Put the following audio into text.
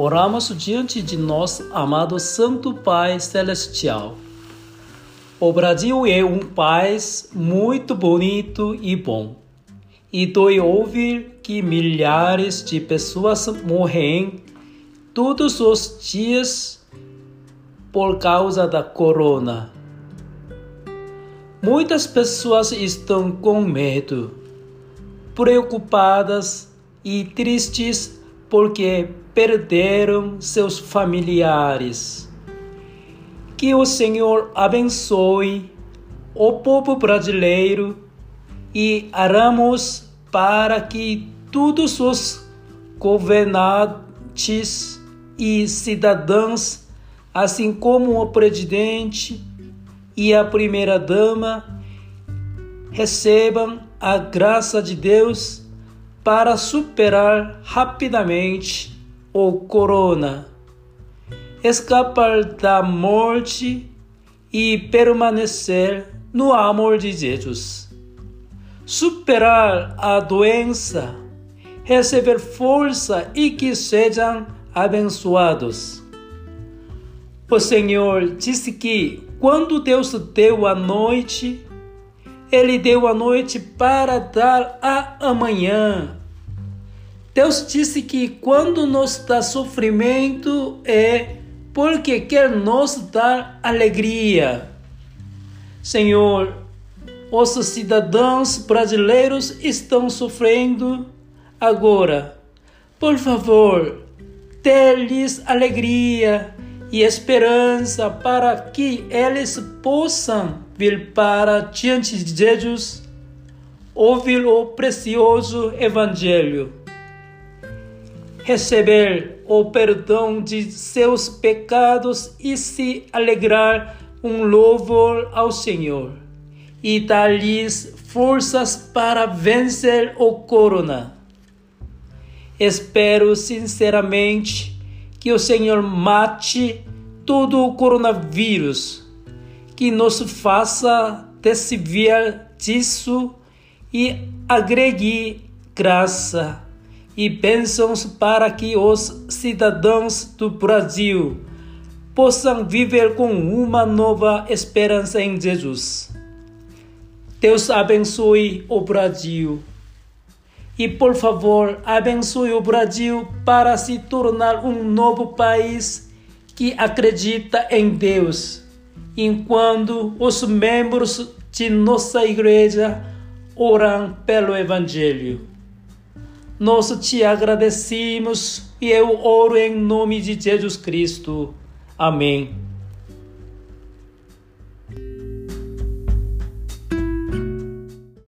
Oramos diante de nosso amado Santo Pai Celestial. O Brasil é um país muito bonito e bom. E dói ouvir que milhares de pessoas morrem todos os dias por causa da corona. Muitas pessoas estão com medo, preocupadas e tristes porque perderam seus familiares. Que o Senhor abençoe o povo brasileiro e oramos para que todos os governantes e cidadãos, assim como o presidente e a primeira-dama, recebam a graça de Deus para superar rapidamente o corona escapar da morte e permanecer no amor de Jesus. Superar a doença, receber força e que sejam abençoados. O Senhor disse que quando Deus deu a noite, Ele deu a noite para dar a amanhã. Deus disse que quando nos dá sofrimento é porque quer nos dar alegria. Senhor, os cidadãos brasileiros estão sofrendo agora. Por favor, dê-lhes alegria e esperança para que eles possam vir para diante de Jesus, ouvir o precioso Evangelho receber o perdão de seus pecados e se alegrar um louvor ao Senhor e dar-lhes forças para vencer o corona. Espero sinceramente que o Senhor mate todo o coronavírus, que nos faça desviar disso e agregue graça e bênçãos para que os cidadãos do Brasil possam viver com uma nova esperança em Jesus. Deus abençoe o Brasil. E por favor, abençoe o Brasil para se tornar um novo país que acredita em Deus, enquanto os membros de nossa igreja oram pelo Evangelho. Nós te agradecemos e eu oro em nome de Jesus Cristo. Amém.